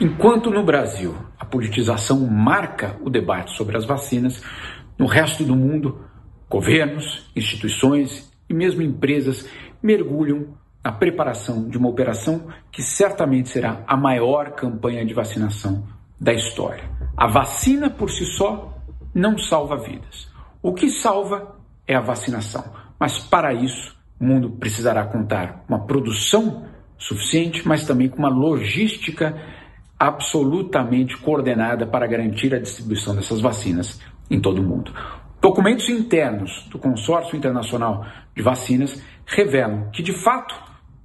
Enquanto no Brasil a politização marca o debate sobre as vacinas, no resto do mundo, governos, instituições e mesmo empresas mergulham na preparação de uma operação que certamente será a maior campanha de vacinação da história. A vacina por si só não salva vidas. O que salva é a vacinação. Mas para isso, o mundo precisará contar uma produção suficiente, mas também com uma logística absolutamente coordenada para garantir a distribuição dessas vacinas em todo o mundo. Documentos internos do Consórcio Internacional de Vacinas revelam que, de fato,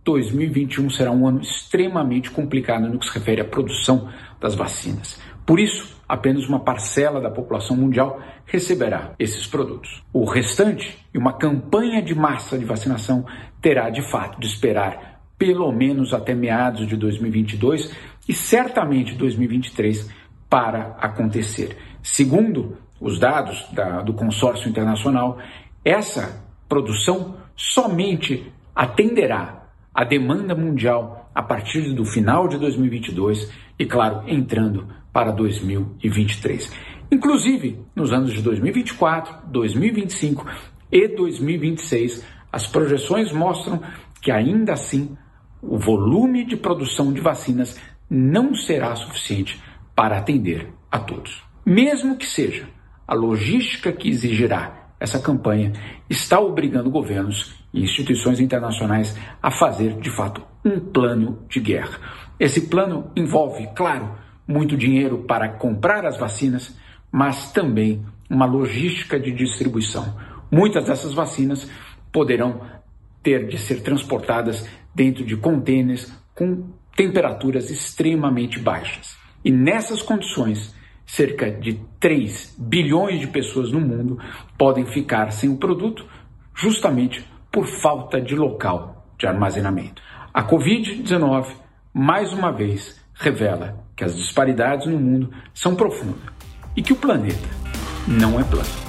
2021 será um ano extremamente complicado no que se refere à produção das vacinas. Por isso, apenas uma parcela da população mundial receberá esses produtos. O restante, e uma campanha de massa de vacinação, terá de fato de esperar pelo menos até meados de 2022 e certamente 2023 para acontecer. Segundo os dados da, do consórcio internacional, essa produção somente atenderá a demanda mundial a partir do final de 2022 e, claro, entrando para 2023. Inclusive, nos anos de 2024, 2025 e 2026, as projeções mostram que ainda assim o volume de produção de vacinas não será suficiente para atender a todos. Mesmo que seja a logística que exigirá essa campanha está obrigando governos e instituições internacionais a fazer, de fato, um plano de guerra. Esse plano envolve, claro, muito dinheiro para comprar as vacinas, mas também uma logística de distribuição. Muitas dessas vacinas poderão ter de ser transportadas dentro de contêineres com temperaturas extremamente baixas. E nessas condições, cerca de 3 bilhões de pessoas no mundo podem ficar sem o produto justamente por falta de local de armazenamento. A Covid-19, mais uma vez, revela que as disparidades no mundo são profundas e que o planeta não é plano.